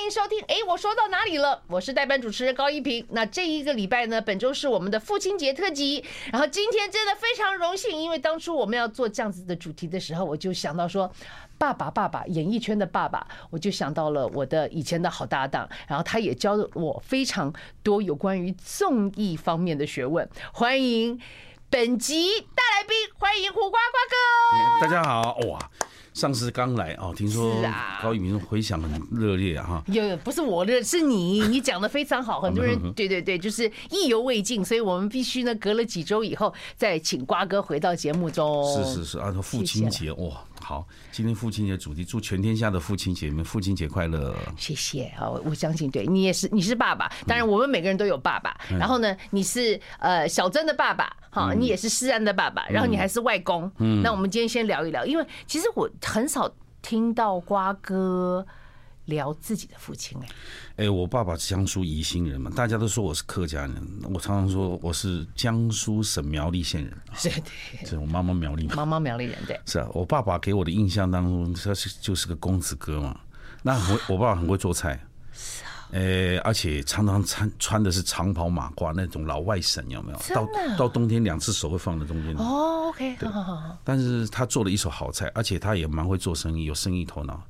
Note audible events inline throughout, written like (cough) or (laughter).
欢迎收听。哎，我说到哪里了？我是代班主持人高一平。那这一个礼拜呢，本周是我们的父亲节特辑。然后今天真的非常荣幸，因为当初我们要做这样子的主题的时候，我就想到说，爸爸，爸爸，演艺圈的爸爸，我就想到了我的以前的好搭档，然后他也教了我非常多有关于综艺方面的学问。欢迎本集大来宾，欢迎胡瓜瓜哥。大家好，哇！上次刚来哦，听说高一平回响很热烈啊哈！有不是我的，是你，你讲的非常好，很多人 (laughs) 对对对，就是意犹未尽，所以我们必须呢，隔了几周以后再请瓜哥回到节目中。是是是，按照父亲节哇。好，今天父亲节主题，祝全天下的父亲节们父亲节快乐。谢谢，啊，我相信对你也是，你是爸爸，当然我们每个人都有爸爸。然后呢，你是呃小珍的爸爸，哈，你也是施安的爸爸，然后你还是外公。嗯，那我们今天先聊一聊，因为其实我很少听到瓜哥聊自己的父亲哎。哎，我爸爸是江苏宜兴人嘛，大家都说我是客家人，我常常说我是江苏省苗栗县人。(laughs) 是的，是我妈妈苗栗，妈妈苗栗人对。(laughs) 是啊，我爸爸给我的印象当中，他是就是个公子哥嘛。那我我爸爸很会做菜，是啊，哎，而且常常穿穿的是长袍马褂那种老外省，有没有？到到冬天两只手会放在中间。哦，OK，好好好。但是他做了一手好菜，而且他也蛮会做生意，有生意头脑。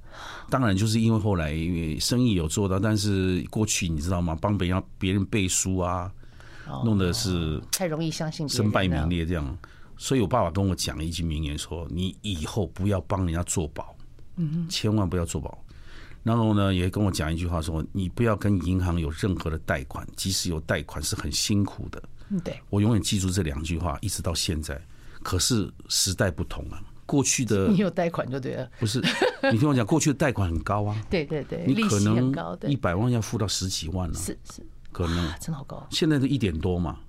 当然，就是因为后来因为生意有做到，但是过去你知道吗？帮别人别人背书啊，弄的是太容易相信，身败名裂这样。所以我爸爸跟我讲了一句名言，说：“你以后不要帮人家做保，嗯，千万不要做保。”然后呢，也跟我讲一句话，说：“你不要跟银行有任何的贷款，即使有贷款是很辛苦的。”对，我永远记住这两句话，一直到现在。可是时代不同了。过去的你有贷款就对了，不是？你听我讲，(laughs) 过去的贷款很高啊，对对对，你可能一百万要付到十几万了，是是，可能真的好高。现在都一点多嘛，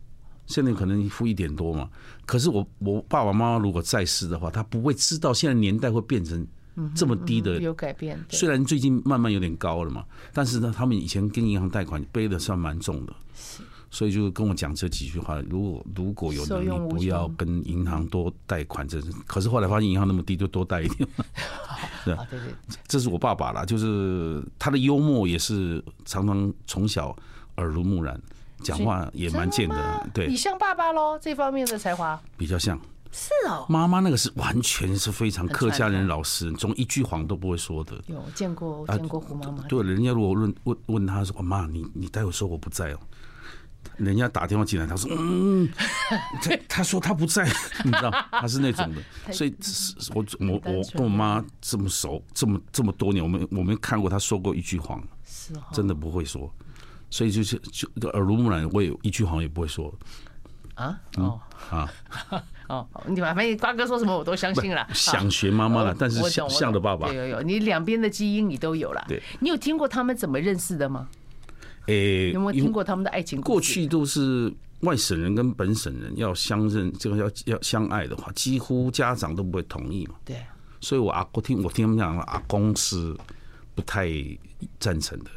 现在可能付一点多嘛。可是我我爸爸妈妈如果在世的话，他不会知道现在年代会变成这么低的，有改变。虽然最近慢慢有点高了嘛，但是呢，他们以前跟银行贷款背的算蛮重的。所以就跟我讲这几句话，如果如果有能力，不要跟银行多贷款。这是，可是后来发现银行那么低，就多贷一点。(laughs) (laughs) 对对对，这是我爸爸啦，就是他的幽默也是常常从小耳濡目染，讲话也蛮贱的。对，你像爸爸喽，这方面的才华比较像。是哦，妈妈那个是完全是非常客家人老实人，从一句谎都不会说的。有见过见过胡妈妈？对，人家如果问问问他说：“妈，你你待会说我不在哦。”人家打电话进来，他说：“嗯，(laughs) 他他说他不在，(laughs) 你知道，他是那种的。所以，我我我跟我妈这么熟，这么这么多年，我们我没看过他说过一句谎，是哦真的不会说。所以就是就耳濡目染，我也一句谎也不会说。啊哦啊 (laughs) 哦，你反正瓜哥说什么我都相信了。想学妈妈了，但是像像的爸爸，有有有，你两边的基因你都有了。对，你有听过他们怎么认识的吗？诶，有没有听过他们的爱情故事？过去都是外省人跟本省人要相认，这个要要相爱的话，几乎家长都不会同意嘛。对，所以我阿公听我听他们讲，阿公是不太赞成的。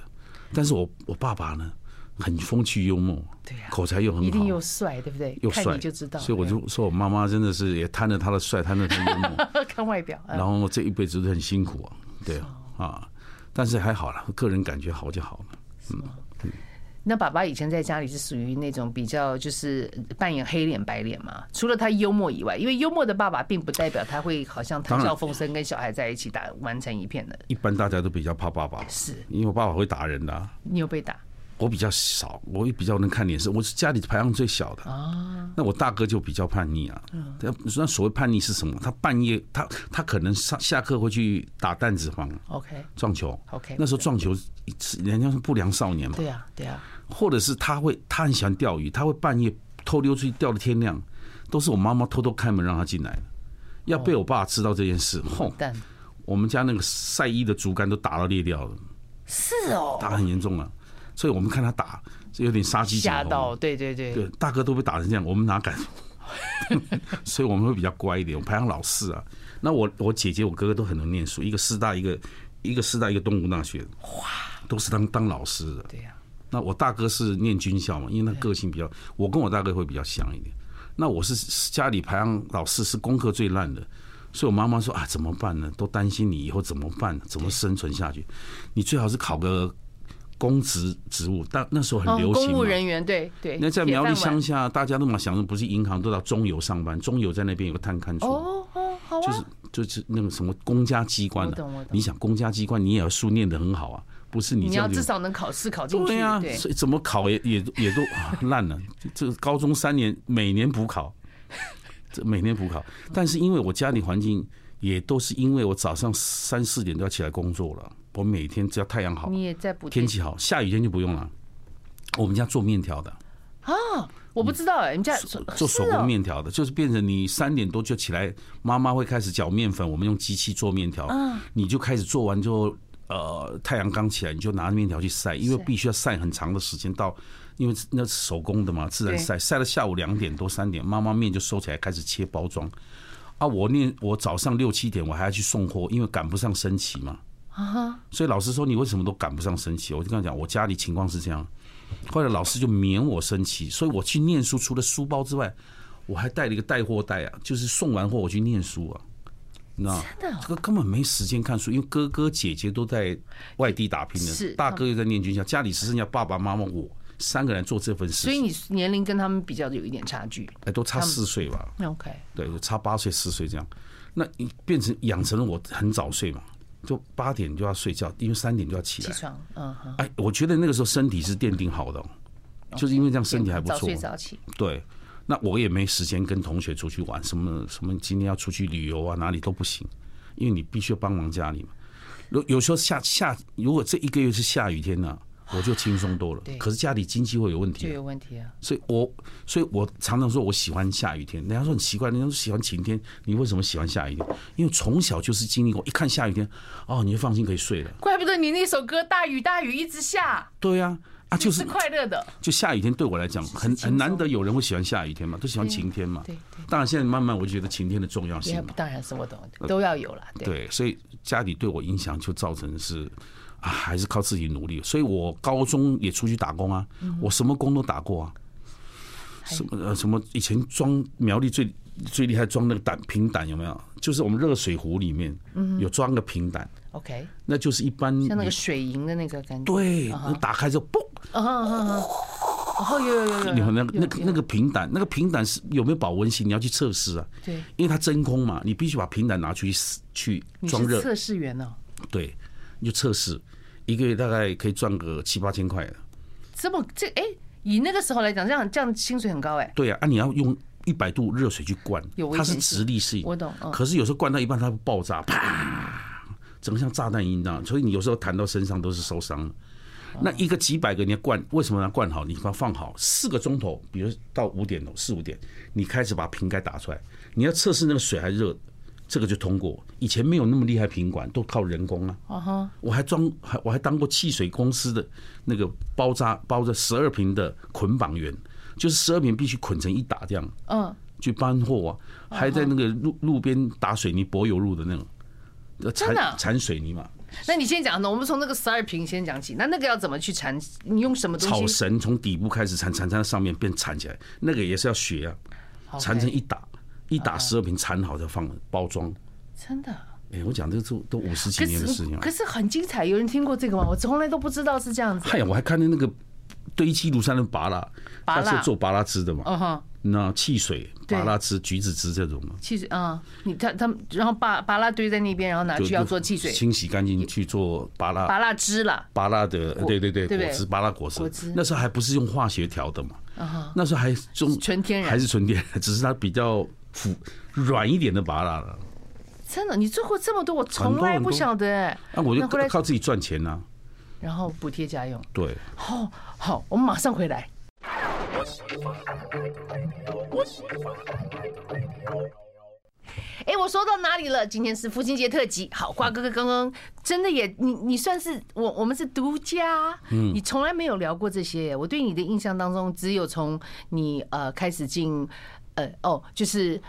但是我我爸爸呢，很风趣幽默，对呀，口才又很好，一定又帅，对不对？又帅就知道。所以我就说我妈妈真的是也贪了他的帅，贪了他的幽默，(laughs) 看外表。然后这一辈子都很辛苦啊，对啊啊，但是还好了，个人感觉好就好了，嗯。那爸爸以前在家里是属于那种比较就是扮演黑脸白脸嘛？除了他幽默以外，因为幽默的爸爸并不代表他会好像谈笑风生，跟小孩在一起打玩成一片的。一般大家都比较怕爸爸，是因为我爸爸会打人的啊。你有被打？我比较少，我也比较能看脸色。我是家里排行最小的啊。那我大哥就比较叛逆啊。那所谓叛逆是什么？他半夜他他可能上下课会去打弹子房，OK，撞球，OK。那时候撞球人家是不良少年嘛。对啊，对啊。或者是他会他很喜欢钓鱼，他会半夜偷溜出去钓到天亮，都是我妈妈偷偷开门让他进来的。要被我爸知道这件事，吼！我们家那个晒衣的竹竿都打到裂掉了。是哦，打很严重啊。所以我们看他打，是有点杀鸡吓到，对对对，对大哥都被打成这样，我们哪敢？(laughs) 所以我们会比较乖一点，我们排行老四啊。那我我姐姐我哥哥都很能念书，一个师大，一个一个师大，一个东吴大学，哇，都是当当老师的。对呀。那我大哥是念军校嘛，因为他个性比较，我跟我大哥会比较像一点。那我是家里排行老四，是功课最烂的，所以我妈妈说啊，怎么办呢？都担心你以后怎么办，怎么生存下去？你最好是考个。公职职务，但那时候很流行。公务人员，对对。那在苗栗乡下，大家都嘛想着不是银行，都到中油上班。中油在那边有个探勘处。哦哦，好啊。就是就是那个什么公家机关的，你想公家机关，你也要书念得很好啊，不是你。你要至少能考试考进去。对啊，所以怎么考也也也都烂了。(laughs) 这个高中三年每年补考，(laughs) 这每年补考，但是因为我家里环境也都是因为我早上三四点都要起来工作了。我每天只要太阳好，你也在补天气好，下雨天就不用了。我们家做面条的。啊，我不知道哎，你们家做手工面条的，就是变成你三点多就起来，妈妈会开始搅面粉，我们用机器做面条，你就开始做完之后，呃，太阳刚起来，你就拿着面条去晒，因为必须要晒很长的时间，到因为那是手工的嘛，自然晒，晒到下午两点多三点，妈妈面就收起来开始切包装。啊，我念我早上六七点我还要去送货，因为赶不上升旗嘛。啊，所以老师说，你为什么都赶不上升旗？我就跟他讲，我家里情况是这样。后来老师就免我升旗，所以我去念书，除了书包之外，我还带了一个带货袋啊，就是送完货我去念书啊。那这个根本没时间看书，因为哥哥姐姐都在外地打拼的，大哥又在念军校，家里只剩下爸爸妈妈我三个人做这份事。所以你年龄跟他们比较有一点差距，哎，都差四岁吧？OK，对，差八岁四岁这样，那你变成养成了我很早睡嘛。就八点就要睡觉，因为三点就要起来。起床，嗯，哎，我觉得那个时候身体是奠定好的，就是因为这样身体还不错。早睡早起。对，那我也没时间跟同学出去玩，什么什么今天要出去旅游啊，哪里都不行，因为你必须要帮忙家里嘛。有有时候下下，如果这一个月是下雨天呢？我就轻松多了，可是家里经济会有问题，就有问题啊。所以我，所以我常常说我喜欢下雨天。人家说很奇怪，人家说喜欢晴天，你为什么喜欢下雨天？因为从小就是经历过，一看下雨天，哦，你就放心可以睡了。怪不得你那首歌《大雨大雨一直下》。对呀，啊，就是快乐的。就下雨天对我来讲，很很难得有人会喜欢下雨天嘛，都喜欢晴天嘛。对对。当然，现在慢慢我就觉得晴天的重要性。当然是我懂，都要有了。对，所以家里对我影响就造成是。啊，还是靠自己努力，所以我高中也出去打工啊，我什么工都打过啊，什么呃什么以前装苗栗最最厉害装那个胆平胆有没有？就是我们热水壶里面有装个平胆，OK，那就是一般像那个水银的那个感觉，对，你打开之后嘣，哦有有有有，你们那个那个那个平胆，那个平胆是有没有保温性？你要去测试啊，对，因为它真空嘛，你必须把平胆拿出去去装热，测试员呢？对，你就测试。一个月大概可以赚个七八千块的，这么这哎，以那个时候来讲，这样这样薪水很高哎。对啊，啊你要用一百度热水去灌，它是直立式，我懂。可是有时候灌到一半它会爆炸，啪，整个像炸弹一样，所以你有时候弹到身上都是受伤。那一个几百个你要灌，为什么要灌好？你把它放好四个钟头，比如到五点钟四五点，你开始把瓶盖打出来，你要测试那个水还热。这个就通过，以前没有那么厉害品管，都靠人工啊。Uh huh. 我还装还我还当过汽水公司的那个包扎包着十二瓶的捆绑员，就是十二瓶必须捆成一打这样。嗯、uh，huh. 去搬货啊，还在那个路路边打水泥柏油路的那种，真的铲水泥嘛。那你先讲呢，我们从那个十二瓶先讲起。那那个要怎么去缠？你用什么东西？草绳从底部开始缠，缠在上面变缠起来，那个也是要学啊，缠成一打。一打十二瓶缠好再放包装，真的？哎，我讲这个都都五十几年的事情了。可是很精彩，有人听过这个吗？我从来都不知道是这样子。哎呀，我还看见那个堆积如山的芭乐，它是做芭拉汁的嘛？嗯哼，那汽水、芭拉汁、橘子汁这种嘛？汽水啊，你他他们，然后芭芭拉堆在那边，然后拿去要做汽水，清洗干净去做芭拉芭拉汁了。芭拉的，对对对，果汁芭拉果汁。那时候还不是用化学调的嘛？那时候还中纯天然，还是纯天然，只是它比较。软一点的芭乐了，真的？你做过这么多，我从来不晓得哎。那我就靠自己赚钱呢，然后补贴家用。对，好，好，我们马上回来。哎，我说到哪里了？今天是父亲节特辑。好，瓜哥哥刚刚真的也，你你算是我，我们是独家。嗯，你从来没有聊过这些。我对你的印象当中，只有从你呃开始进。呃哦，就是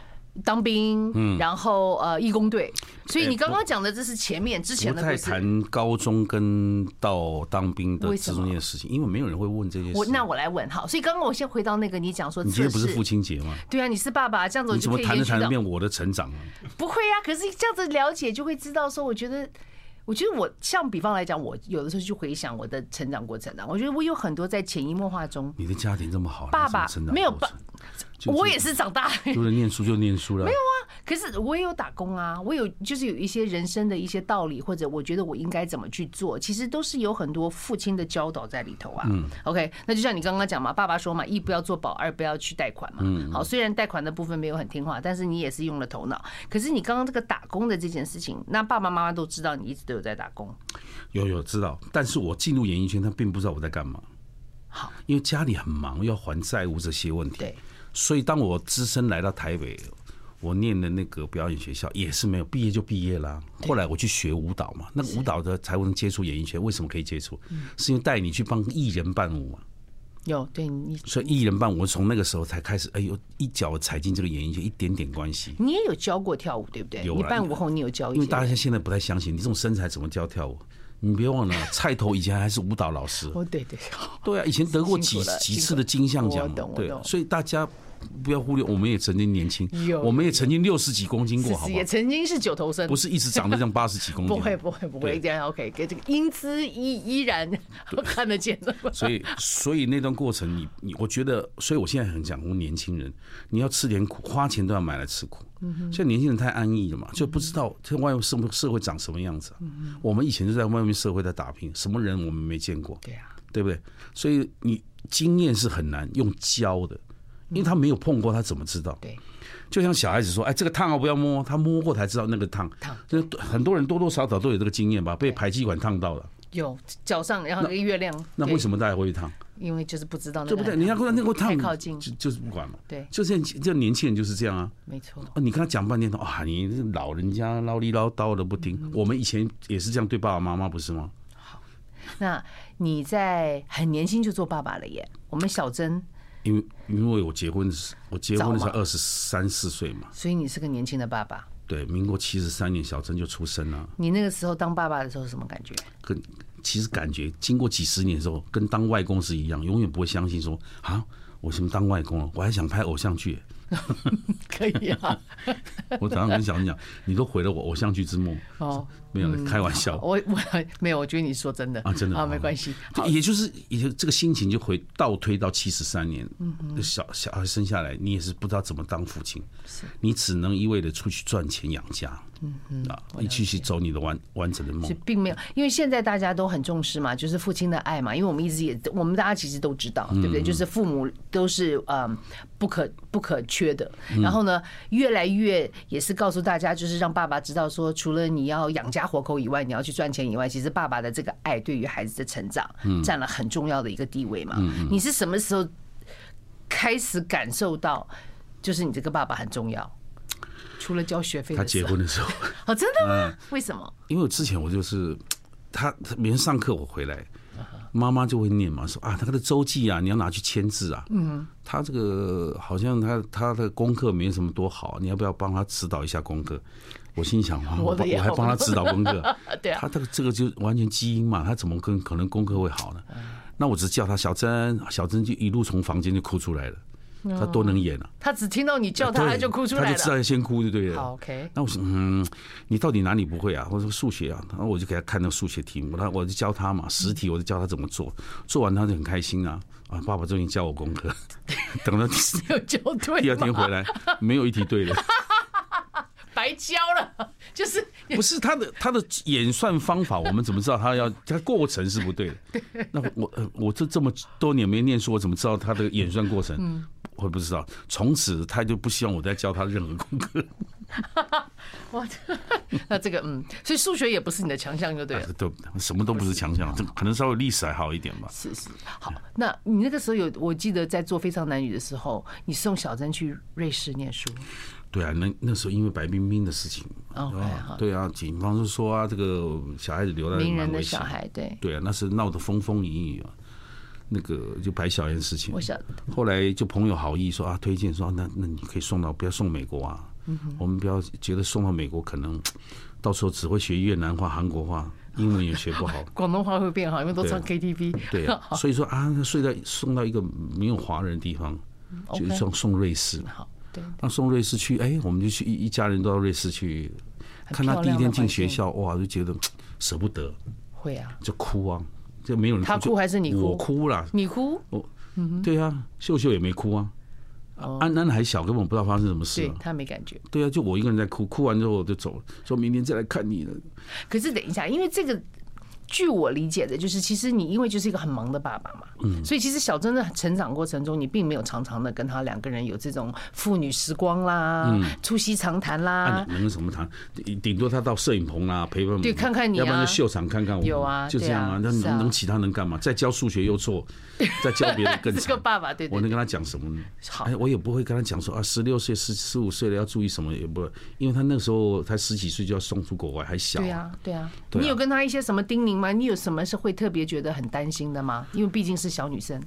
当兵，嗯，然后呃义工队，所以你刚刚讲的这是前面之前的。不太谈高中跟到当兵的这中间的事情，因为没有人会问这些事。我那我来问哈，所以刚刚我先回到那个你讲说，你今天不是父亲节吗？对啊，你是爸爸，这样子你怎么谈着谈着变我的成长了？(laughs) 不会啊，可是这样子了解就会知道说，我觉得我觉得我像比方来讲，我有的时候去回想我的成长过程啊，我觉得我有很多在潜移默化中。你的家庭这么好，爸爸没有爸，我也是长大，(laughs) 就是念书就念书了。没有啊，可是我也有打工啊，我有就是有一些人生的一些道理，或者我觉得我应该怎么去做，其实都是有很多父亲的教导在里头啊。嗯，OK，那就像你刚刚讲嘛，爸爸说嘛，一不要做保，二不要去贷款嘛。嗯，好，虽然贷款的部分没有很听话，但是你也是用了头脑。可是你刚刚这个打工的这件事情，那爸爸妈妈都知道你一直都有在打工。有有知道，但是我进入演艺圈，他并不知道我在干嘛。好，因为家里很忙，要还债务这些问题。对，所以当我只身来到台北，我念的那个表演学校也是没有毕业就毕业啦。后来我去学舞蹈嘛，那个舞蹈的才能接触演艺圈。为什么可以接触？是因为带你去帮艺人伴舞嘛。有对你，所以艺人伴舞从那个时候才开始，哎呦，一脚踩进这个演艺圈，一点点关系。你也有教过跳舞，对不对？有。你伴舞后，你有教？因为大家现在不太相信，你这种身材怎么教跳舞？你别忘了，菜头以前还是舞蹈老师。哦，对对。对啊，以前得过几几次的金像奖。对，所以大家。不要忽略，我们也曾经年轻，我们也曾经六十几公斤过，好也曾经是九头身，不是一直长得像八十几公斤。(laughs) 不会不会不会这样，OK，给这个英姿依依然 (laughs) 看得见。所以所以那段过程，你你我觉得，所以我现在很讲，我们年轻人，你要吃点苦，花钱都要买来吃苦。现在年轻人太安逸了嘛，就不知道这外面社社会长什么样子。我们以前就在外面社会在打拼，什么人我们没见过，对呀，对不对？所以你经验是很难用教的。因为他没有碰过，他怎么知道？对，就像小孩子说：“哎，这个烫啊，不要摸。”他摸过才知道那个烫。烫，就很多人多多少少都有这个经验吧，被排气管烫到了。有脚上，然后那个月亮。那为什么大家会烫？因为就是不知道那个。对不对？你要说那个烫太靠近，就就是不管嘛。对，就现在这年轻人就是这样啊。没错。啊，你跟他讲半天，啊，你老人家唠里唠叨的不听。我们以前也是这样对爸爸妈妈，不是吗？好，那你在很年轻就做爸爸了耶。我们小祯。因为因为我结婚是，我结婚的时候二十三四岁嘛，所以你是个年轻的爸爸。对，民国七十三年小珍就出生了。你那个时候当爸爸的时候什么感觉？跟其实感觉经过几十年之后，跟当外公是一样，永远不会相信说啊，我什么当外公了，我还想拍偶像剧。(laughs) 可以啊！(laughs) 我早上跟小珍讲，你都毁了我偶像剧之梦。哦，没有开玩笑。我我没有，我觉得你说真的啊，真的啊，没关系。也就是也就这个心情就回倒推到七十三年，小小孩生下来，你也是不知道怎么当父亲，你只能一味的出去赚钱养家。嗯嗯啊，你继续走你的完完整的梦。并没有，因为现在大家都很重视嘛，就是父亲的爱嘛。因为我们一直也，我们大家其实都知道，对不对？就是父母都是嗯不可不可缺的。然后呢，越来越也是告诉大家，就是让爸爸知道说，除了你要养家活口以外，你要去赚钱以外，其实爸爸的这个爱对于孩子的成长占了很重要的一个地位嘛。你是什么时候开始感受到，就是你这个爸爸很重要？除了交学费，他结婚的时候 (laughs) 哦，真的吗？为什么？因为我之前我就是他，每天上课我回来，妈妈就会念嘛，说啊，他的周记啊，你要拿去签字啊。嗯，他这个好像他他的功课没什么多好，你要不要帮他指导一下功课？我心想啊，(laughs) 我我还帮他指导功课，(laughs) 对啊，他这个这个就完全基因嘛，他怎么跟可能功课会好呢？那我只叫他小珍，小珍就一路从房间就哭出来了。他多能演啊！他只听到你叫他，他就哭出来了。他就知道要先哭，就对了。好，OK。那我说，嗯，你到底哪里不会啊？我说数学啊，然后我就给他看那个数学题目，他我就教他嘛，实体我就教他怎么做，做完他就很开心啊啊！爸爸终于教我功课，(laughs) 等到第二天回来，没有一题对的，白教了。(laughs) 就是不是他的他的演算方法，我们怎么知道他要他过程是不对的？(laughs) 那我我这这么多年没念书，我怎么知道他的演算过程？嗯我不知道，从此他就不希望我再教他任何功课。(laughs) 哇，那这个嗯，所以数学也不是你的强项，就对了。都什么都不是强项，这可能稍微历史还好一点吧。是是，好。那你那个时候有，我记得在做《非常男女》的时候，你送小珍去瑞士念书。对啊，那那时候因为白冰冰的事情，对啊，警方就说啊，这个小孩子留在名人的小孩，对对啊，那是闹得风风雨雨啊。那个就白小燕事情，我晓得。后来就朋友好意说啊，推荐说那那你可以送到，不要送美国啊。我们不要觉得送到美国可能到时候只会学越南话、韩国话，(laughs) 英文也学不好。广东话会变好，因为都唱 KTV。对啊。(laughs) 所以说啊，那睡在送到一个没有华人的地方，就是送送瑞士。好，对。那送瑞士去，哎，我们就去一一家人都到瑞士去，看他第一天进学校，哇，就觉得。舍不得，会啊，就哭啊，就没有人哭，他哭还是你哭？我哭了，你哭？我，对啊，秀秀也没哭啊，安安还小，根本不知道发生什么事，对他没感觉，对啊，就我一个人在哭，哭完之后我就走了，说明天再来看你了。可是等一下，因为这个。据我理解的，就是其实你因为就是一个很忙的爸爸嘛，嗯，所以其实小珍的成长过程中，你并没有常常的跟他两个人有这种父女时光啦，嗯，促膝长谈啦，能什么谈？顶多他到摄影棚啦陪伴，对，看看你，要不然就秀场看看我，有啊，就这样啊，那能能其他能干嘛？再教数学又错，(laughs) 再教别人更惨。这个爸爸对，我能跟他讲什么呢？好，我也不会跟他讲说啊，十六岁、十十五岁了要注意什么，也不会，因为他那个时候才十几岁就要送出国外，还小。对啊，对啊，你有跟他一些什么叮咛吗？你有什么是会特别觉得很担心的吗？因为毕竟是小女生，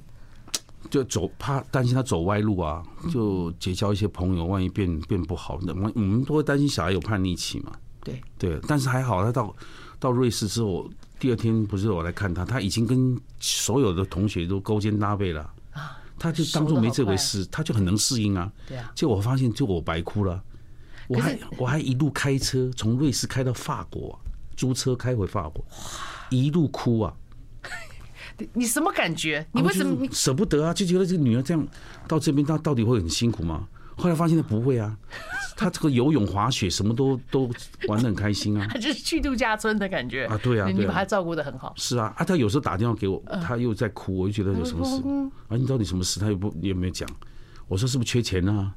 就走怕担心她走歪路啊，就结交一些朋友，万一变变不好，那我们都会担心小孩有叛逆期嘛。对对，但是还好，他到到瑞士之后，第二天不是我来看他，他已经跟所有的同学都勾肩搭背了啊，他就当做没这回事，他就很能适应啊。对啊，结果我发现，就我白哭了，我还我还一路开车从瑞士开到法国，租车开回法国。一路哭啊！(laughs) 你什么感觉？你为什么舍不得啊？就觉得这个女儿这样到这边，她到底会很辛苦吗？后来发现她不会啊，她这个游泳、滑雪什么都都玩的很开心啊。她 (laughs) 就是去度假村的感觉啊！对啊，你把她照顾的很好。是啊，啊，她有时候打电话给我，她又在哭，我就觉得有什么事啊？你到底什么事？她又不你有没有讲。我说是不是缺钱啊？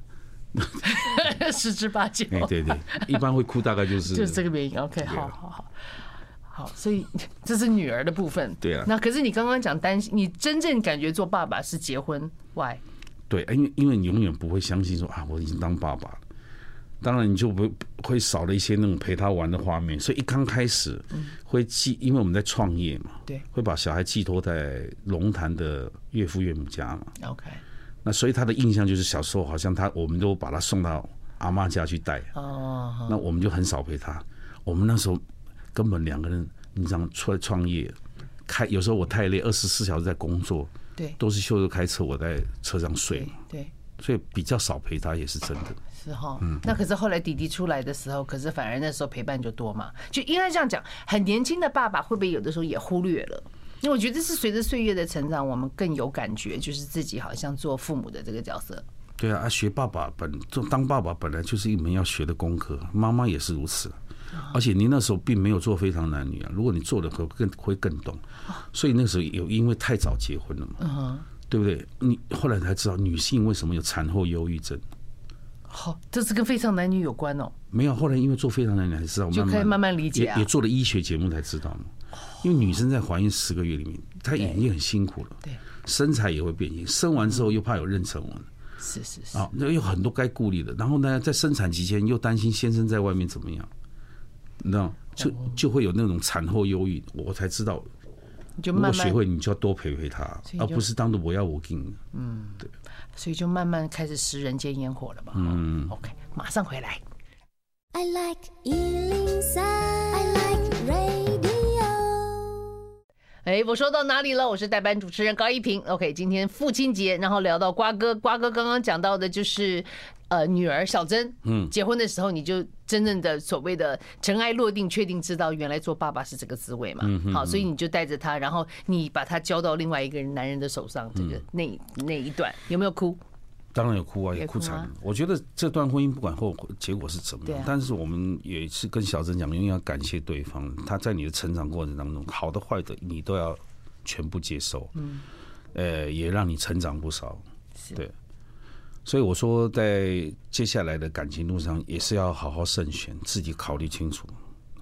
(laughs) 十之八九。哎，对对，一般会哭大概就是就是这个原因。OK，好好好。好，所以 (laughs) 这是女儿的部分。对啊。那可是你刚刚讲担心，你真正感觉做爸爸是结婚外。对，因为因为你永远不会相信说啊，我已经当爸爸了。当然你就不会少了一些那种陪他玩的画面。所以一刚开始会寄，因为我们在创业嘛，对，会把小孩寄托在龙潭的岳父岳母家嘛。OK。那所以他的印象就是小时候好像他，我们都把他送到阿妈家去带。哦。那我们就很少陪他。我们那时候。根本两个人，你想出来创业，开有时候我太累，二十四小时在工作，对，都是秀秀开车，我在车上睡，对，所以比较少陪他也是真的。是哈，嗯，那可是后来弟弟出来的时候，可是反而那时候陪伴就多嘛，就应该这样讲，很年轻的爸爸会不会有的时候也忽略了？因为我觉得是随着岁月的成长，我们更有感觉，就是自己好像做父母的这个角色。对啊，学爸爸本做当爸爸本来就是一门要学的功课，妈妈也是如此。而且你那时候并没有做非常男女啊，如果你做的可更会更懂，所以那时候有因为太早结婚了嘛，对不对？你后来才知道女性为什么有产后忧郁症。好，这是跟非常男女有关哦。没有，后来因为做非常男女才知道，就可以慢慢理解啊。也做了医学节目才知道嘛。因为女生在怀孕十个月里面，她已经很辛苦了，对，身材也会变形，生完之后又怕有妊娠纹，是是是啊，那有很多该顾虑的。然后呢，在生产期间又担心先生在外面怎么样。那就就会有那种产后忧郁，我才知道。就慢慢学会，你就要多陪陪他，而不是当做我要我给你。嗯，对。所以就慢慢开始食人间烟火了吧。嗯，OK，马上回来。I like 103, I like radio。哎，我说到哪里了？我是代班主持人高一平。OK，今天父亲节，然后聊到瓜哥，瓜哥刚刚讲到的就是。呃，女儿小珍，嗯，结婚的时候你就真正的所谓的尘埃落定，确定知道原来做爸爸是这个滋味嘛？好，所以你就带着他，然后你把他交到另外一个人男人的手上，这个那那一段有没有哭？当然有哭啊，也哭惨。我觉得这段婚姻不管后结果是怎么样，但是我们也是跟小珍讲，因为要感谢对方，他在你的成长过程当中，好的坏的你都要全部接受，嗯，呃，也让你成长不少，对。所以我说，在接下来的感情路上，也是要好好慎选，自己考虑清楚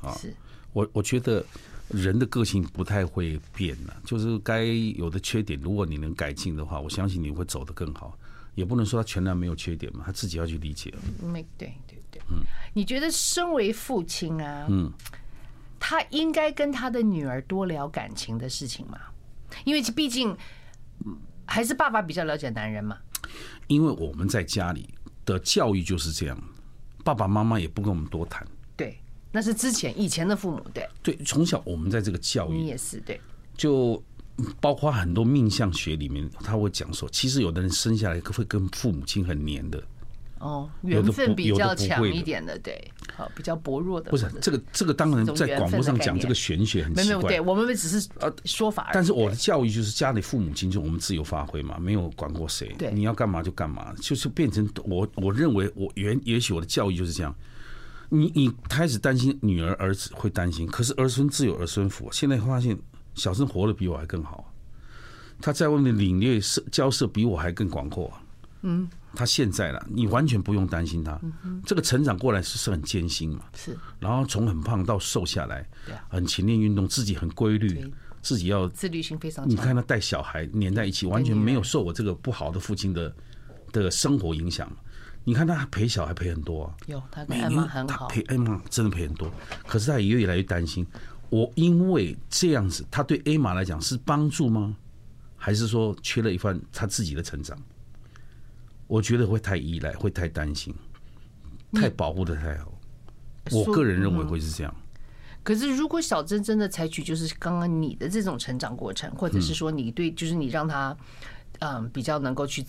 啊。是，我我觉得人的个性不太会变的，就是该有的缺点，如果你能改进的话，我相信你会走得更好。也不能说他全然没有缺点嘛，他自己要去理解。没对对对，嗯，你觉得身为父亲啊，嗯，他应该跟他的女儿多聊感情的事情吗？因为毕竟还是爸爸比较了解男人嘛。因为我们在家里的教育就是这样，爸爸妈妈也不跟我们多谈。对，那是之前以前的父母。对，对，从小我们在这个教育，你也是对。就包括很多命相学里面，他会讲说，其实有的人生下来会跟父母亲很黏的，哦，缘分比较强一点的，对，好，比较薄弱的。不是这个，这个当然在广播上讲这个玄学很奇怪。没有，对我们只是呃说法。但是我的教育就是家里父母亲就我们自由发挥嘛，没有管过谁。对，你要干嘛就干嘛，就是变成我我认为我原也许我的教育就是这样。你你开始担心女儿儿子会担心，可是儿孙自有儿孙福。现在发现小生活得比我还更好，他在外面领略社交涉比我还更广阔。嗯。他现在了，你完全不用担心他。这个成长过来是是很艰辛嘛？是。然后从很胖到瘦下来，很勤练运动，自己很规律，自己要自律性非常强。你看他带小孩黏在一起，完全没有受我这个不好的父亲的的生活影响。你看他陪小孩陪很多啊，有他跟艾玛很好，陪艾玛真的陪很多。可是他也越来越担心，我因为这样子，他对艾玛来讲是帮助吗？还是说缺了一份他自己的成长？我觉得会太依赖，会太担心，太保护的太好。我个人认为会是这样。可是，如果小珍真的采取就是刚刚你的这种成长过程，或者是说你对，就是你让他嗯比较能够去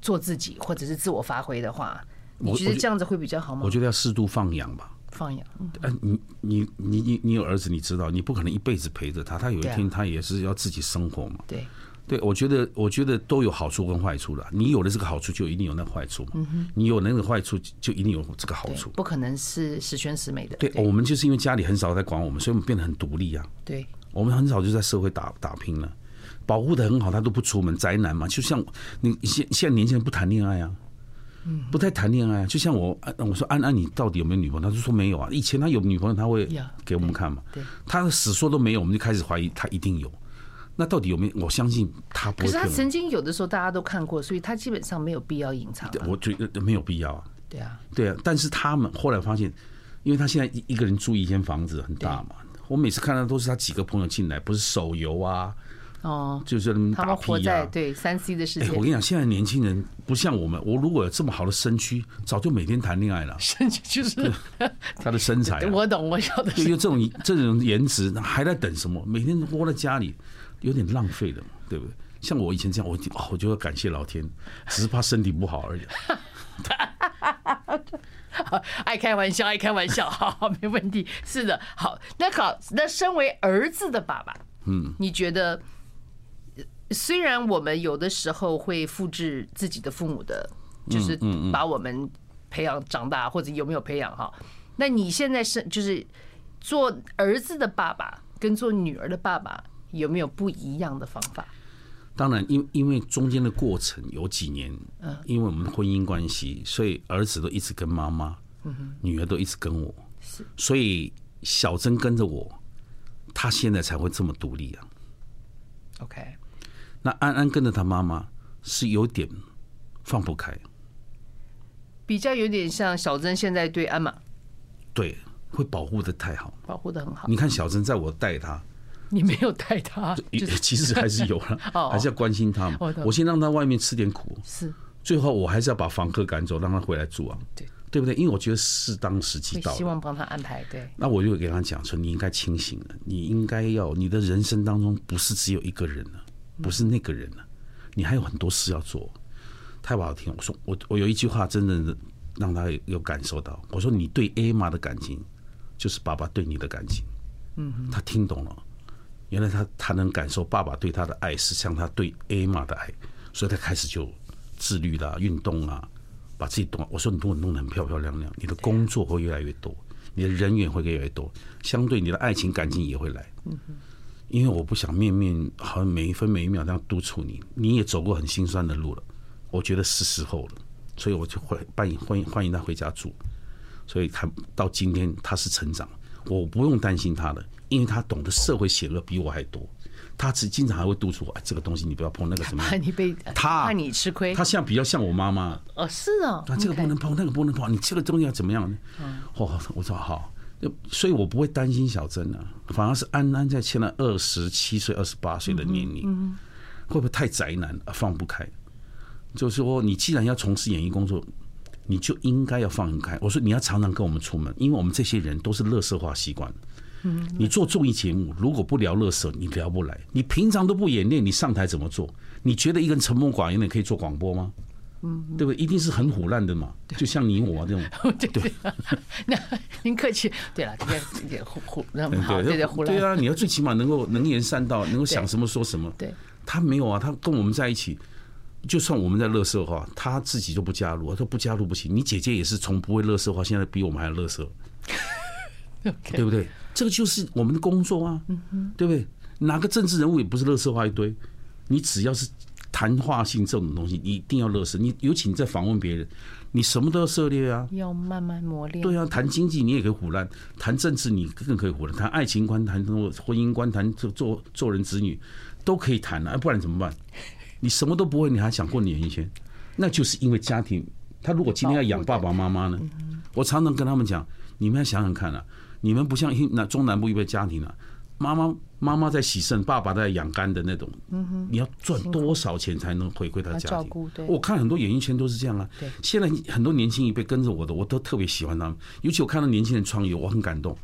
做自己，或者是自我发挥的话，你觉得这样子会比较好吗？我觉得要适度放养吧。放养。哎，你你你你你有儿子，你知道，你不可能一辈子陪着他，他有一天他也是要自己生活嘛。对。对，我觉得，我觉得都有好处跟坏处了。你有了这个好处，就一定有那个坏处。嗯，你有那个坏处，就一定有这个好处。不可能是十全十美的。对，我们就是因为家里很少在管我们，所以我们变得很独立啊。对，我们很少就在社会打打拼了，保护的很好，他都不出门，宅男嘛。就像你现现在年轻人不谈恋爱啊，不太谈恋爱啊。就像我，我说安安，你到底有没有女朋友？他就说没有啊。以前他有女朋友，他会给我们看嘛。对，他死说都没有，我们就开始怀疑他一定有。那到底有没有？我相信他不会。可是他曾经有的时候大家都看过，所以他基本上没有必要隐藏。我觉得没有必要啊。对啊，对啊。但是他们后来发现，因为他现在一一个人住一间房子很大嘛，我每次看到都是他几个朋友进来，不是手游啊。哦，就是他们打屁啊，对三 C 的世界。我跟你讲，现在年轻人不像我们，我如果有这么好的身躯，早就每天谈恋爱了。(laughs) 身躯就是他的身材，(laughs) 我懂，我晓得。就这种这种颜值，还在等什么？每天窝在家里，有点浪费的嘛，对不对？像我以前这样，我我就要感谢老天，只是怕身体不好而已。(laughs) 爱开玩笑，爱开玩笑，好，好，没问题。是的，好，那好，那身为儿子的爸爸，嗯，你觉得？虽然我们有的时候会复制自己的父母的，就是把我们培养长大，或者有没有培养哈？那你现在是就是做儿子的爸爸跟做女儿的爸爸有没有不一样的方法？当然，因因为中间的过程有几年，嗯，因为我们婚姻关系，所以儿子都一直跟妈妈，嗯，女儿都一直跟我，是，所以小珍跟着我，他现在才会这么独立啊。OK。那安安跟着他妈妈是有点放不开，比较有点像小珍现在对安玛，对，会保护的太好，保护的很好。你看小珍在我带他，你没有带他，其实还是有了，还是要关心他嘛。我先让他外面吃点苦，是，最后我还是要把房客赶走，让他回来住啊，对，对不对？因为我觉得适当时机到了，希望帮他安排。对，那我就给他讲说，你应该清醒了，你应该要，你的人生当中不是只有一个人了。不是那个人了，你还有很多事要做，太不好听。我说我我有一句话，真的让他有感受到。我说你对艾玛的感情，就是爸爸对你的感情。嗯，他听懂了，原来他他能感受爸爸对他的爱是像他对艾玛的爱，所以他开始就自律啦、运动啊，把自己动。我说你如果弄得很漂漂亮亮，你的工作会越来越多，你的人缘会越来越多，相对你的爱情感情也会来。嗯因为我不想面面好像每一分每一秒这样督促你，你也走过很心酸的路了，我觉得是时候了，所以我就会欢迎欢迎欢迎他回家住，所以他到今天他是成长，我不用担心他的，因为他懂得社会险恶比我还多，他只经常还会督促我，哎，这个东西你不要碰，那个什么，(laughs) 怕你被 (laughs) 他怕你吃亏，他像比较像我妈妈，哦是哦，那这个不能碰，那个不能碰，你这个东西要怎么样呢？哦，我说好。所以我不会担心小珍啊，反而是安安在现在二十七岁、二十八岁的年龄，会不会太宅男而放不开？就是说，你既然要从事演艺工作，你就应该要放开。我说你要常常跟我们出门，因为我们这些人都是乐色化习惯。你做综艺节目，如果不聊乐色，你聊不来。你平常都不演练，你上台怎么做？你觉得一个人沉默寡言的可以做广播吗？嗯，对不对？一定是很虎烂的嘛，就像你我这种。(laughs) 对对，那您客气。对了，对对虎烂。对啊，你要最起码能够能言善道，能够想什么说什么。对，他没有啊，他跟我们在一起，就算我们在乐色话，他自己就不加入，他说不加入不行。你姐姐也是从不会垃圾话，现在比我们还要垃圾，对不对？这个就是我们的工作啊，对不对？哪个政治人物也不是乐色话一堆，你只要是。谈话性这种东西，你一定要乐色。你尤其你在访问别人，你什么都要涉猎啊，要慢慢磨练。对啊，谈经济你也可以唬烂，谈政治你更可以唬烂，谈爱情观、谈婚姻观、谈做做做人子女都可以谈啊，不然怎么办？你什么都不会，你还想过年一圈？那就是因为家庭。他如果今天要养爸爸妈妈呢？我常常跟他们讲，你们要想想看啊，你们不像那中南部一辈家庭啊。妈妈妈妈在洗肾，爸爸在养肝的那种，嗯你要赚多少钱才能回馈他家庭？我看很多演艺圈都是这样啊。现在很多年轻一辈跟着我的，我都特别喜欢他们。尤其我看到年轻人创业，我很感动。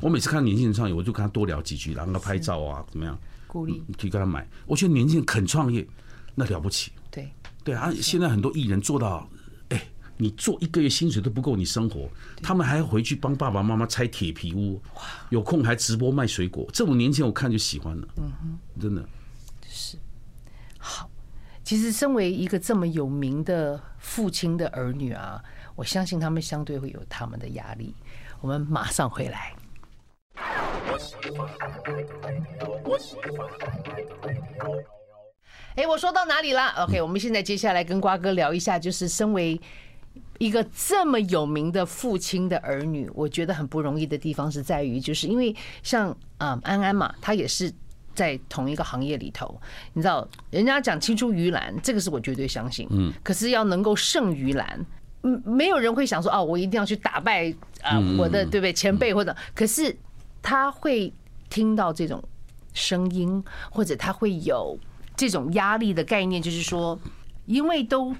我每次看到年轻人创业，我就跟他多聊几句，然后拍照啊，怎么样？鼓励，去跟他买。我觉得年轻人肯创业，那了不起。对对啊，现在很多艺人做到。你做一个月薪水都不够你生活，他们还要回去帮爸爸妈妈拆铁皮屋，有空还直播卖水果。这种年轻我看就喜欢了，嗯哼，真的是好。其实身为一个这么有名的父亲的儿女啊，我相信他们相对会有他们的压力。我们马上回来。哎，我说到哪里了？OK，我们现在接下来跟瓜哥聊一下，就是身为。一个这么有名的父亲的儿女，我觉得很不容易的地方是在于，就是因为像啊安安嘛，他也是在同一个行业里头，你知道，人家讲青出于蓝，这个是我绝对相信。嗯，可是要能够胜于蓝，嗯，没有人会想说哦，我一定要去打败啊我的对不对前辈或者，可是他会听到这种声音，或者他会有这种压力的概念，就是说，因为都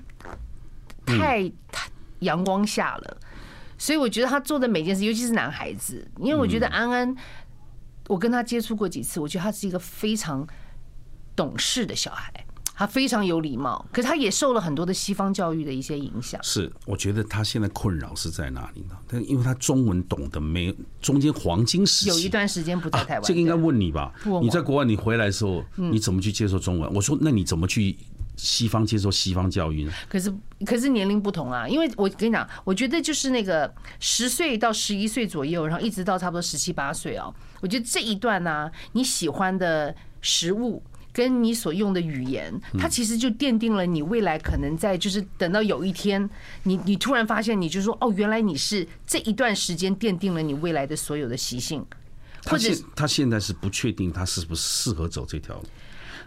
太太。阳光下了，所以我觉得他做的每件事，尤其是男孩子，因为我觉得安安，我跟他接触过几次，我觉得他是一个非常懂事的小孩，他非常有礼貌，可是他也受了很多的西方教育的一些影响。是，我觉得他现在困扰是在哪里呢？但因为他中文懂得没，中间黄金时期有一段时间不在台湾，这个应该问你吧？你在国外，你回来的时候，你怎么去接受中文？我说，那你怎么去？西方接受西方教育呢？可是可是年龄不同啊，因为我跟你讲，我觉得就是那个十岁到十一岁左右，然后一直到差不多十七八岁哦，我觉得这一段呢、啊，你喜欢的食物跟你所用的语言，它其实就奠定了你未来可能在就是等到有一天，你你突然发现，你就说哦，原来你是这一段时间奠定了你未来的所有的习性，或者他现在是不确定他是不是适合走这条路。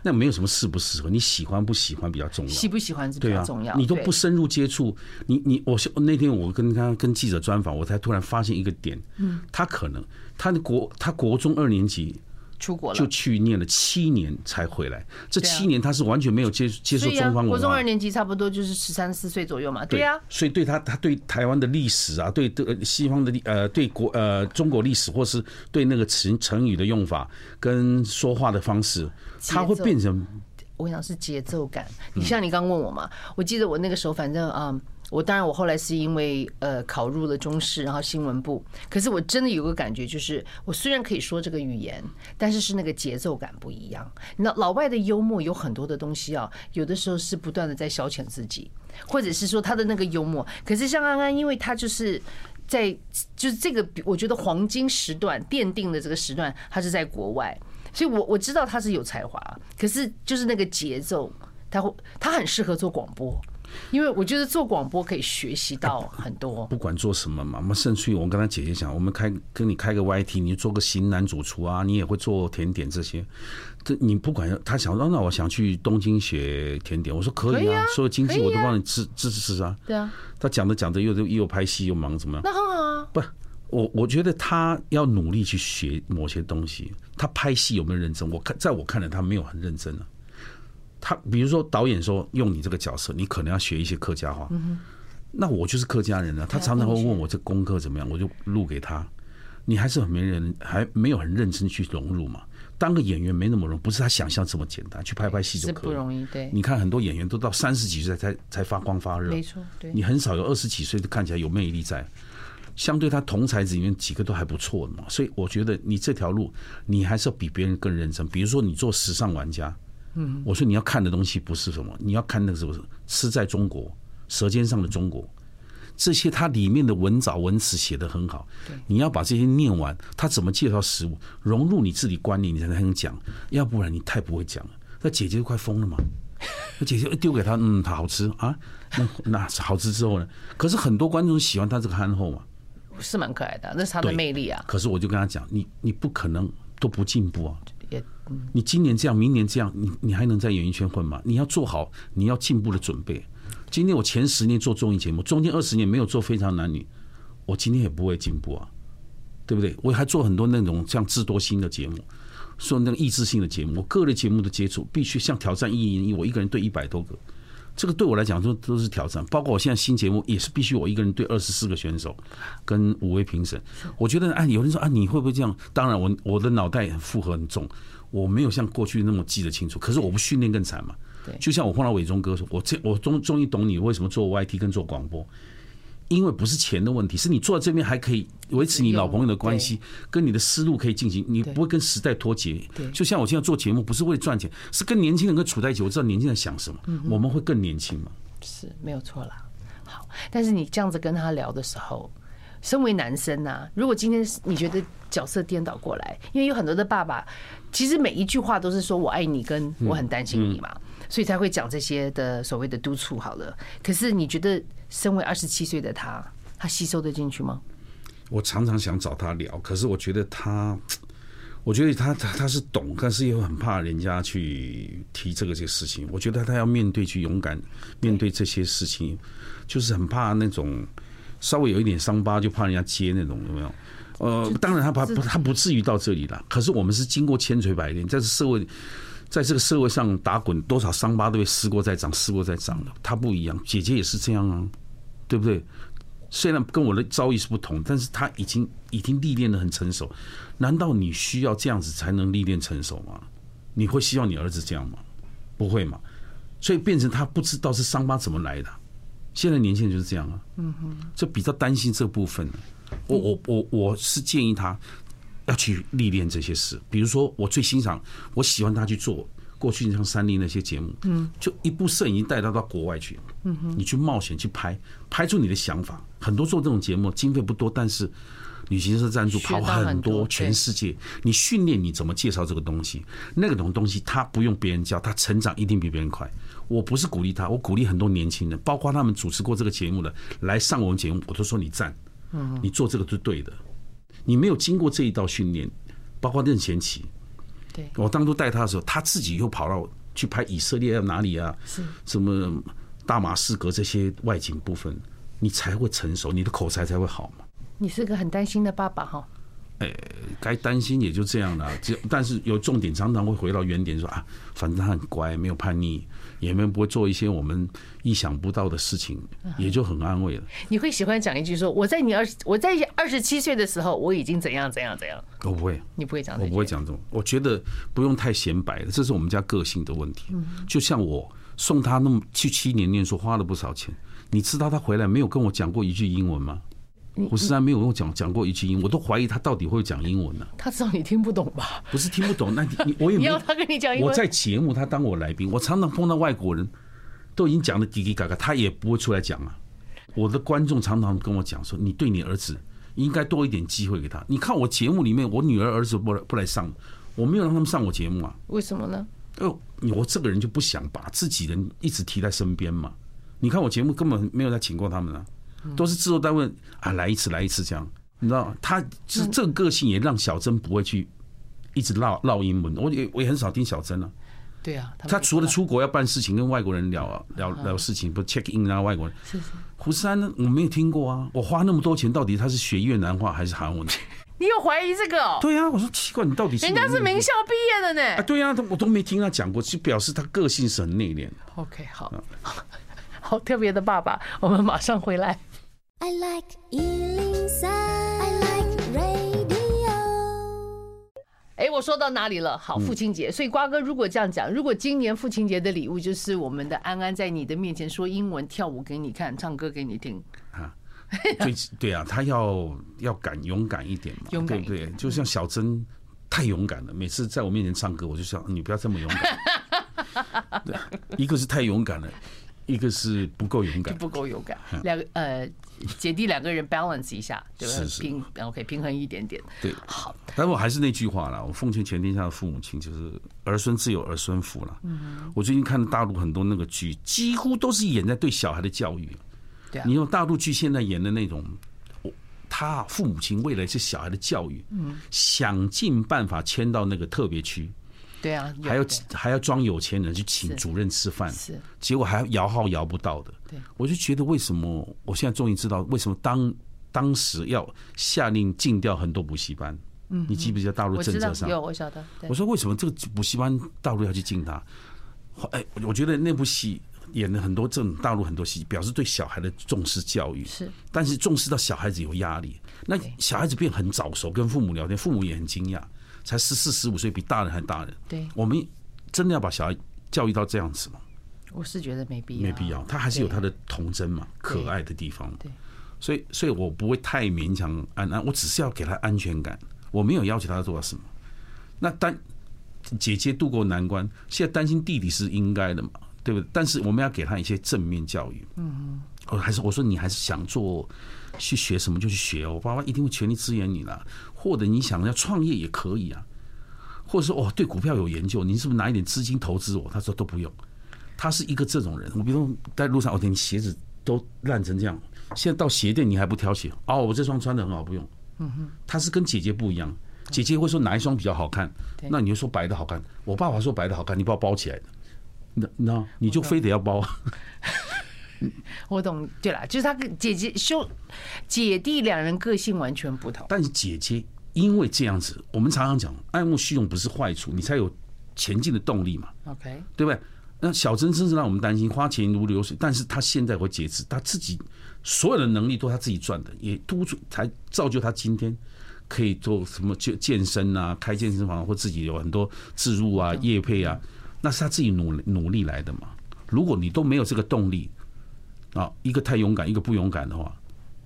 那没有什么适不适合，你喜欢不喜欢比较重要。喜不喜欢是比较重要。你都不深入接触，你你我那天我跟他跟记者专访，我才突然发现一个点，嗯，他可能他的国他国中二年级出国了，就去念了七年才回来。这七年他是完全没有接接受中方文化。国中二年级差不多就是十三四岁左右嘛，对呀。所以对他他对台湾的历史啊，对对西方的历呃对国呃中国历史，或是对那个成成语的用法跟说话的方式。他会变成，我想是节奏感。你像你刚问我嘛，我记得我那个时候，反正啊，我当然我后来是因为呃考入了中视，然后新闻部。可是我真的有个感觉，就是我虽然可以说这个语言，但是是那个节奏感不一样。那老外的幽默有很多的东西啊，有的时候是不断的在消遣自己，或者是说他的那个幽默。可是像安安，因为他就是在就是这个我觉得黄金时段奠定的这个时段，他是在国外。所以我我知道他是有才华，可是就是那个节奏，他会他很适合做广播，因为我觉得做广播可以学习到很多。不管做什么嘛，我们甚至于我跟他姐姐讲，我们开跟你开个 YT，你做个型男主厨啊，你也会做甜点这些。这你不管他想说，那我想去东京学甜点，我说可以啊，所有经济我都帮你支支持啊。对啊，他讲着讲着又又又拍戏又忙怎么样？那很好啊。不。我我觉得他要努力去学某些东西。他拍戏有没有认真？我看，在我看来，他没有很认真啊。他比如说导演说用你这个角色，你可能要学一些客家话。那我就是客家人啊。他常常会问我这功课怎么样，我就录给他。你还是很没人，还没有很认真去融入嘛。当个演员没那么容易，不是他想象这么简单，去拍拍戏就可以。是不容易，对。你看很多演员都到三十几岁才才发光发热，没错，对。你很少有二十几岁就看起来有魅力在，相对他同才子里面几个都还不错的嘛。所以我觉得你这条路，你还是要比别人更认真。比如说你做时尚玩家，嗯，我说你要看的东西不是什么，你要看那个什么，吃在中国，舌尖上的中国。这些它里面的文藻文词写的很好，你要把这些念完，他怎么介绍食物，融入你自己观念，你才能讲，要不然你太不会讲了。那姐姐都快疯了嘛，那姐姐丢给他，嗯，他好吃啊，那那好吃之后呢？可是很多观众喜欢他这个憨厚嘛，是蛮可爱的，那是他的魅力啊。可是我就跟他讲，你你不可能都不进步啊，你今年这样，明年这样，你你还能在演艺圈混吗？你要做好你要进步的准备。今天我前十年做综艺节目，中间二十年没有做《非常男女》，我今天也不会进步啊，对不对？我还做很多那种像智多星的节目，说那个意志性的节目，我各类节目的接触必须像挑战一零一，我一个人对一百多个，这个对我来讲都都是挑战。包括我现在新节目也是必须我一个人对二十四个选手跟五位评审。我觉得哎，有人说啊，你会不会这样？当然我，我我的脑袋负荷很重，我没有像过去那么记得清楚。可是我不训练更惨嘛。就像我碰到伟忠哥说，我这我终终于懂你为什么做 YT 跟做广播，因为不是钱的问题，是你坐在这边还可以维持你老朋友的关系，跟你的思路可以进行，你不会跟时代脱节。就像我现在做节目，不是为了赚钱，是跟年轻人跟处在一起，我知道年轻人想什么，我们会更年轻嘛。是没有错啦。好，但是你这样子跟他聊的时候，身为男生呐，如果今天你觉得角色颠倒过来，因为有很多的爸爸，其实每一句话都是说我爱你，跟我很担心你嘛。所以才会讲这些的所谓的督促好了。可是你觉得，身为二十七岁的他，他吸收得进去吗？我常常想找他聊，可是我觉得他，我觉得他他他是懂，但是又很怕人家去提这个这个事情。我觉得他要面对去勇敢面对这些事情，就是很怕那种稍微有一点伤疤就怕人家揭那种，有没有？呃，当然他怕他不至于到这里了。可是我们是经过千锤百炼，在这社会。在这个社会上打滚，多少伤疤都会撕过再长，撕过再长的。他不一样，姐姐也是这样啊，对不对？虽然跟我的遭遇是不同，但是他已经已经历练的很成熟。难道你需要这样子才能历练成熟吗？你会希望你儿子这样吗？不会嘛。所以变成他不知道是伤疤怎么来的。现在年轻人就是这样啊，嗯哼，就比较担心这部分。我我我我是建议他。要去历练这些事，比如说我最欣赏，我喜欢他去做过去像三立那些节目，嗯，就一部摄影带他到国外去，嗯哼，你去冒险去拍，拍出你的想法。很多做这种节目经费不多，但是旅行社赞助跑很多全世界，你训练你怎么介绍这个东西，那个种东西他不用别人教，他成长一定比别人快。我不是鼓励他，我鼓励很多年轻人，包括他们主持过这个节目的来上我们节目，我都说你赞，嗯，你做这个是对的。你没有经过这一道训练，包括任贤齐，对，我当初带他的时候，他自己又跑到去拍以色列啊哪里啊？什么大马士革这些外景部分，你才会成熟，你的口才才会好嘛。你是个很担心的爸爸哈。哎，该担心也就这样了，只但是有重点，常常会回到原点说啊，反正他很乖，没有叛逆。也没有不会做一些我们意想不到的事情，也就很安慰了。你会喜欢讲一句说：“我在你二十，我在二十七岁的时候，我已经怎样怎样怎样。”我不会，你不会讲，我不会讲这种。我觉得不用太显摆的，这是我们家个性的问题。就像我送他那么去七年念书，花了不少钱。你知道他回来没有跟我讲过一句英文吗？我实在没有跟我讲讲过一句英文，我都怀疑他到底会讲英文呢。他知道你听不懂吧？不是听不懂，那 (laughs) 你我也没要他跟你讲英文？我在节目，他当我来宾，我常常碰到外国人，都已经讲的叽叽嘎嘎，他也不会出来讲啊。我的观众常常跟我讲说，你对你儿子应该多一点机会给他。你看我节目里面，我女儿儿子不来不来上，我没有让他们上我节目啊。为什么呢？哦，我这个人就不想把自己人一直提在身边嘛。你看我节目根本没有在请过他们啊。都是制作单位啊，来一次来一次这样，你知道，他是这个个性也让小珍不会去一直唠唠英文，我也我也很少听小珍啊。对啊，他除了出国要办事情，跟外国人聊啊聊聊事情，不 check in 啊外国人。是是。胡三呢，我没有听过啊，我花那么多钱，到底他是学越南话还是韩文？(laughs) 你有怀疑这个？哦？对啊，我说奇怪，你到底是？人家是名校毕业的呢。啊，对啊，他我都没听他讲过，就表示他个性是很内敛。OK，好，(laughs) 好特别的爸爸，我们马上回来。I like 103, I like radio 哎我说到哪里了？好，父亲节。所以瓜哥如果这样讲，如果今年父亲节的礼物就是我们的安安在你的面前说英文、跳舞给你看、唱歌给你听啊，(laughs) 对对啊，他要要敢 (laughs) 勇敢一点嘛，对不对？就像小珍太勇敢了，每次在我面前唱歌，我就想你不要这么勇敢。(laughs) 对，一个是太勇敢了。一个是不够勇敢，不够勇敢。两个呃，姐弟两个人 balance 一下，对吧？是是平 OK 平衡一点点。对，好。但我还是那句话啦，我奉劝全天下的父母亲，就是儿孙自有儿孙福了。嗯。我最近看大陆很多那个剧，几乎都是演在对小孩的教育。对啊。你用大陆剧现在演的那种，他父母亲为了是小孩的教育，嗯，想尽办法迁到那个特别区。对啊，还要还要装有钱人去请主任吃饭，是，结果还要摇号摇不到的。对，我就觉得为什么？我现在终于知道为什么当当时要下令禁掉很多补习班。嗯，你记不记得大陆政策上？有，我晓得。我说为什么这个补习班大陆要去禁它？哎，我觉得那部戏演了很多这种大陆很多戏，表示对小孩的重视教育是，但是重视到小孩子有压力，那小孩子变很早熟，跟父母聊天，父母也很惊讶。才十四十五岁，比大人还大人。对，我们真的要把小孩教育到这样子吗？我是觉得没必要，没必要。他还是有他的童真嘛，可爱的地方。对，所以，所以我不会太勉强安安，我只是要给他安全感。我没有要求他做到什么。那担姐姐渡过难关，现在担心弟弟是应该的嘛，对不对？但是我们要给他一些正面教育。嗯嗯。我还是我说你还是想做去学什么就去学，我爸爸一定会全力支援你的。或者你想要创业也可以啊，或者说哦，对股票有研究，你是不是拿一点资金投资我？他说都不用，他是一个这种人。我比如说在路上，我、哦、你鞋子都烂成这样，现在到鞋店你还不挑鞋？哦，我这双穿的很好，不用。嗯哼，他是跟姐姐不一样，姐姐会说哪一双比较好看，那你就说白的好看。我爸爸说白的好看，你把我包起来的，那那你就非得要包。我懂，(laughs) 对了，就是他跟姐姐兄姐弟两人个性完全不同，但是姐姐。因为这样子，我们常常讲爱慕虚荣不是坏处，你才有前进的动力嘛。OK，对不对？那小珍真是让我们担心，花钱如流水，但是他现在会节制，他自己所有的能力都他自己赚的，也督促才造就他今天可以做什么健健身啊，开健身房或自己有很多自入啊、业配啊，那是他自己努努力来的嘛。如果你都没有这个动力啊，一个太勇敢，一个不勇敢的话，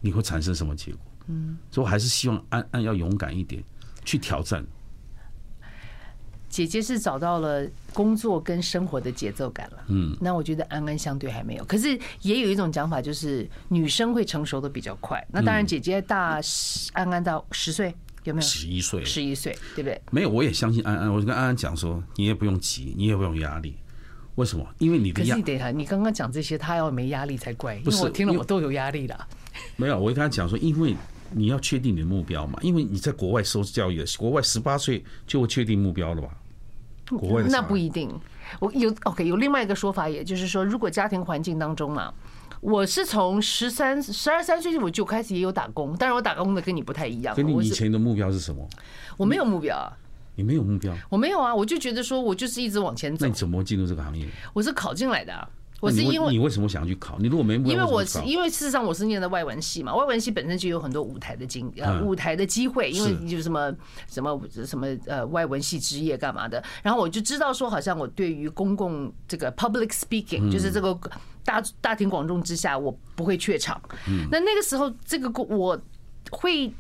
你会产生什么结果？嗯，所以我还是希望安安要勇敢一点，去挑战。姐姐是找到了工作跟生活的节奏感了，嗯，那我觉得安安相对还没有。可是也有一种讲法，就是女生会成熟的比较快。那当然，姐姐大安安到十岁有没有？十一岁，十一岁，对不对？没有，我也相信安安。我就跟安安讲说，你也不用急，你也不用压力。为什么？因为你的压力。等一下，你刚刚讲这些，他要没压力才怪。不是我听了，我都有压力的。没有，我跟他讲说，因为。你要确定你的目标嘛？因为你在国外受教育的，国外十八岁就会确定目标了吧？国外那不一定。我有 OK，有另外一个说法，也就是说，如果家庭环境当中嘛，我是从十三、十二三岁我就开始也有打工，但是我打工的跟你不太一样。跟你以前的目标是什么？我没有目标啊。你没有目标？我没有啊，我就觉得说我就是一直往前走。那你怎么进入这个行业？我是考进来的啊。我是因为你为什么想要去考？你如果没，因为我是因为事实上我是念的外文系嘛，外文系本身就有很多舞台的经呃舞台的机会，因为就什么什么什么呃外文系职业干嘛的，然后我就知道说好像我对于公共这个 public speaking 就是这个大大庭广众之下我不会怯场。那那个时候这个我会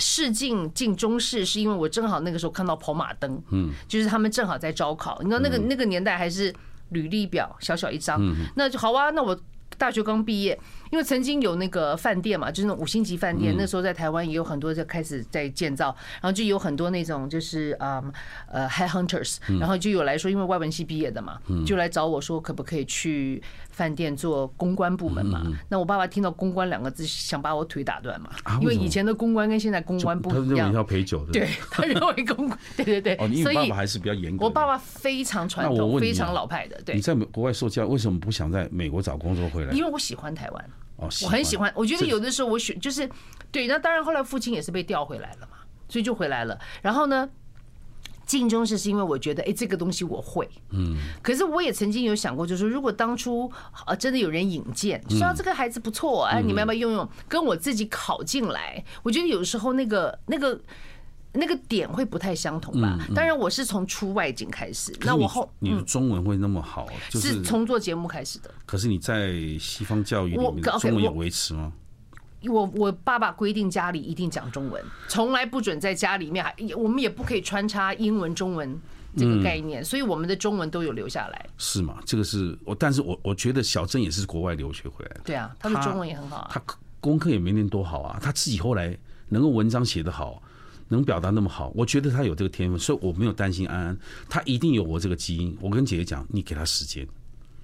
试镜进中试，是因为我正好那个时候看到跑马灯，嗯，就是他们正好在招考，你知道那个那个年代还是。履历表小小一张，那就好啊。那我大学刚毕业，因为曾经有那个饭店嘛，就是那种五星级饭店，那时候在台湾也有很多在开始在建造，然后就有很多那种就是啊呃 head hunters，然后就有来说，因为外文系毕业的嘛，就来找我说可不可以去。饭店做公关部门嘛，那我爸爸听到“公关”两个字，想把我腿打断嘛，因为以前的公关跟现在公关不一样。他认为要陪酒的，对，他认为公关，对对对。所以爸爸还是比较严格。我爸爸非常传统，非常老派的。对。你在国外受教，为什么不想在美国找工作回来？因为我喜欢台湾，我很喜欢。我觉得有的时候我选就是对，那当然后来父亲也是被调回来了嘛，所以就回来了。然后呢？进中试是因为我觉得，哎，这个东西我会。嗯。可是我也曾经有想过，就是如果当初啊，真的有人引荐，说这个孩子不错，哎，你们要不要用用？跟我自己考进来，我觉得有时候那个那个那个点会不太相同吧？当然，我是从出外景开始。那我后你的中文会那么好，就是从做节目开始的。可是你在西方教育里面，中文有维持吗？我我爸爸规定家里一定讲中文，从来不准在家里面，我们也不可以穿插英文、中文这个概念，所以我们的中文都有留下来。是吗？这个是我，但是我我觉得小郑也是国外留学回来的。对啊，他的中文也很好啊。他功课也没念多好啊，他自己后来能够文章写得好。能表达那么好，我觉得他有这个天分，所以我没有担心安安，他一定有我这个基因。我跟姐姐讲，你给他时间，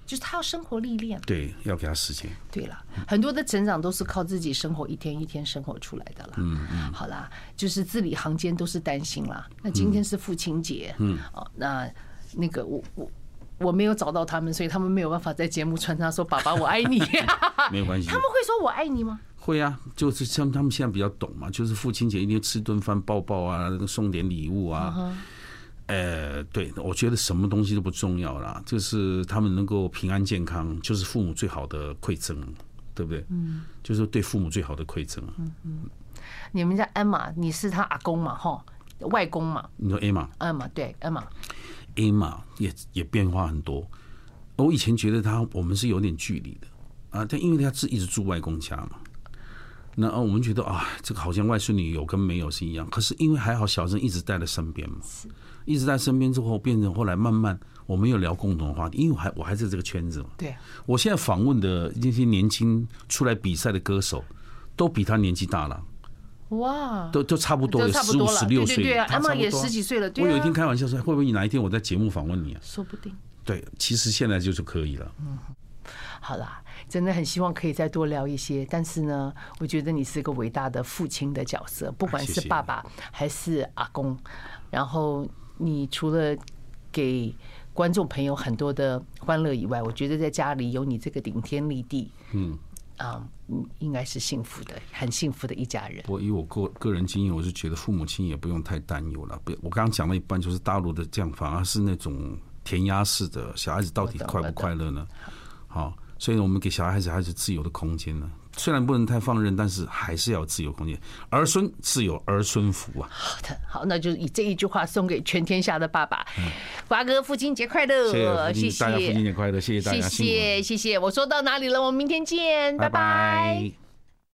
就是他要生活历练，对，要给他时间。对了，很多的成长都是靠自己生活一天一天生活出来的啦。嗯嗯，好啦，就是字里行间都是担心啦。那今天是父亲节，嗯，哦，那那个我我我没有找到他们，所以他们没有办法在节目穿插说“爸爸我爱你”，(laughs) 没有关系。(laughs) 他们会说我爱你吗？会啊，就是像他们现在比较懂嘛，就是父亲节一定要吃顿饭、抱抱啊，送点礼物啊。呃，对，我觉得什么东西都不重要啦，就是他们能够平安健康，就是父母最好的馈赠，对不对？嗯，就是对父母最好的馈赠。嗯嗯，你们家艾玛，你是他阿公嘛？哈，外公嘛？你说艾玛？艾玛对，艾玛，艾玛也也变化很多。我以前觉得他我们是有点距离的啊，但因为他是一直住外公家嘛。那我们觉得啊，这个好像外孙女有跟没有是一样。可是因为还好小珍一直带在身边嘛，一直在身边之后，变成后来慢慢我们有聊共同的话题。因为我还我还在这个圈子嘛。对。我现在访问的那些年轻出来比赛的歌手，都比他年纪大了。哇。都都差不多有十五十六岁。对啊，他们也十几岁了。我有一天开玩笑说，会不会哪一天我在节目访问你啊？说不定。对，其实现在就是可以了。嗯。好啦，真的很希望可以再多聊一些。但是呢，我觉得你是个伟大的父亲的角色，不管是爸爸还是阿公。然后你除了给观众朋友很多的欢乐以外，我觉得在家里有你这个顶天立地，嗯啊，应该是幸福的，很幸福的一家人。我以我个个人经验，我是觉得父母亲也不用太担忧了。不，我刚刚讲了一半，就是大陆的这样，反而是那种填鸭式的，小孩子到底快不快乐呢？好。所以我们给小孩子还是自由的空间呢，虽然不能太放任，但是还是要有自由空间。儿孙自有儿孙福啊！好的，好，那就以这一句话送给全天下的爸爸。华哥，父亲节快乐！谢谢大家，父亲节快乐！谢谢大家，谢谢谢谢。我说到哪里了？我们明天见，拜拜。